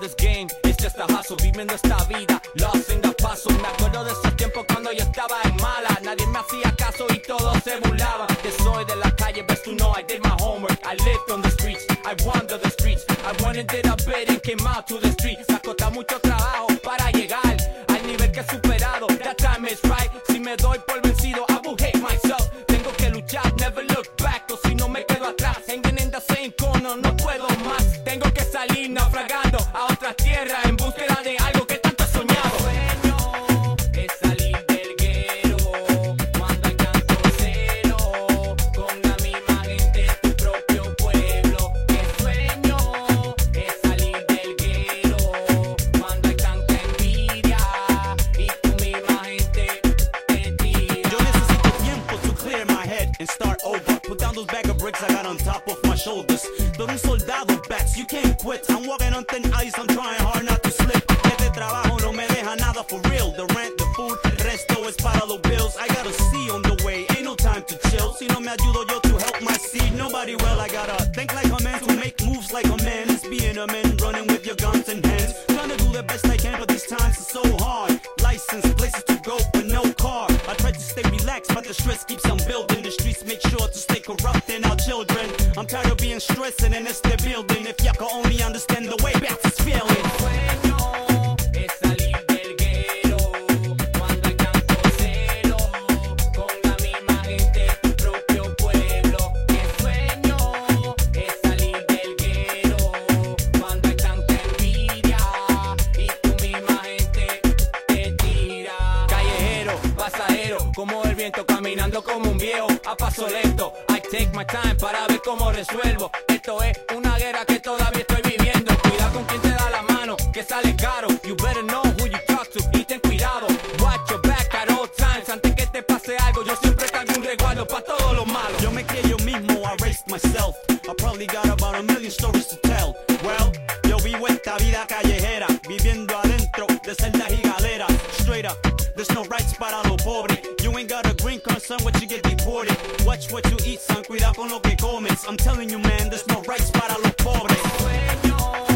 in this game, it's just a hustle, viviendo esta vida, lost in the puzzle. Me acuerdo de esos tiempos cuando yo estaba en mala, nadie me hacía caso y todos se burlaban. Que soy de la calle, best you know I did my homework. I lived on the streets, I wander the streets. I wanted did a bit and came out to the streets. Me mucho trabajo para llegar al nivel que he superado. That time is right, si me doy puedo más. Tengo que salir naufragando a otras tierras en búsqueda bag of bricks I got on top of my shoulders. Todo un soldado, bats, you can't quit. I'm walking on thin ice, I'm trying hard not to slip. Este trabajo no me deja nada for real. The rent, the food, el resto es para los bills. I got a C on the way, ain't no time to chill. Si no me ayudo yo to help my seed, nobody will. I gotta think like a man to make moves like a man. It's being a man, running with your guns and hands. Keeps on building. The streets make sure to stay corrupting our children. I'm tired of being stressed and it's the building. If y'all could only understand the way back is feeling. Como el viento caminando como un viejo a paso lento. I take my time para ver cómo resuelvo. Esto es una guerra que todavía estoy viviendo. Cuidado con quien te da la mano, que sale caro. You better know who you talk to y ten cuidado. Watch your back at all times. Antes que te pase algo, yo siempre cargo un resguardo para todo lo malo. Yo me crié yo mismo, I raised myself. I probably got about a million stories son, what you get deported. Watch what you eat, son, cuidado con lo que comes. I'm telling you, man, there's no rights para los pobres.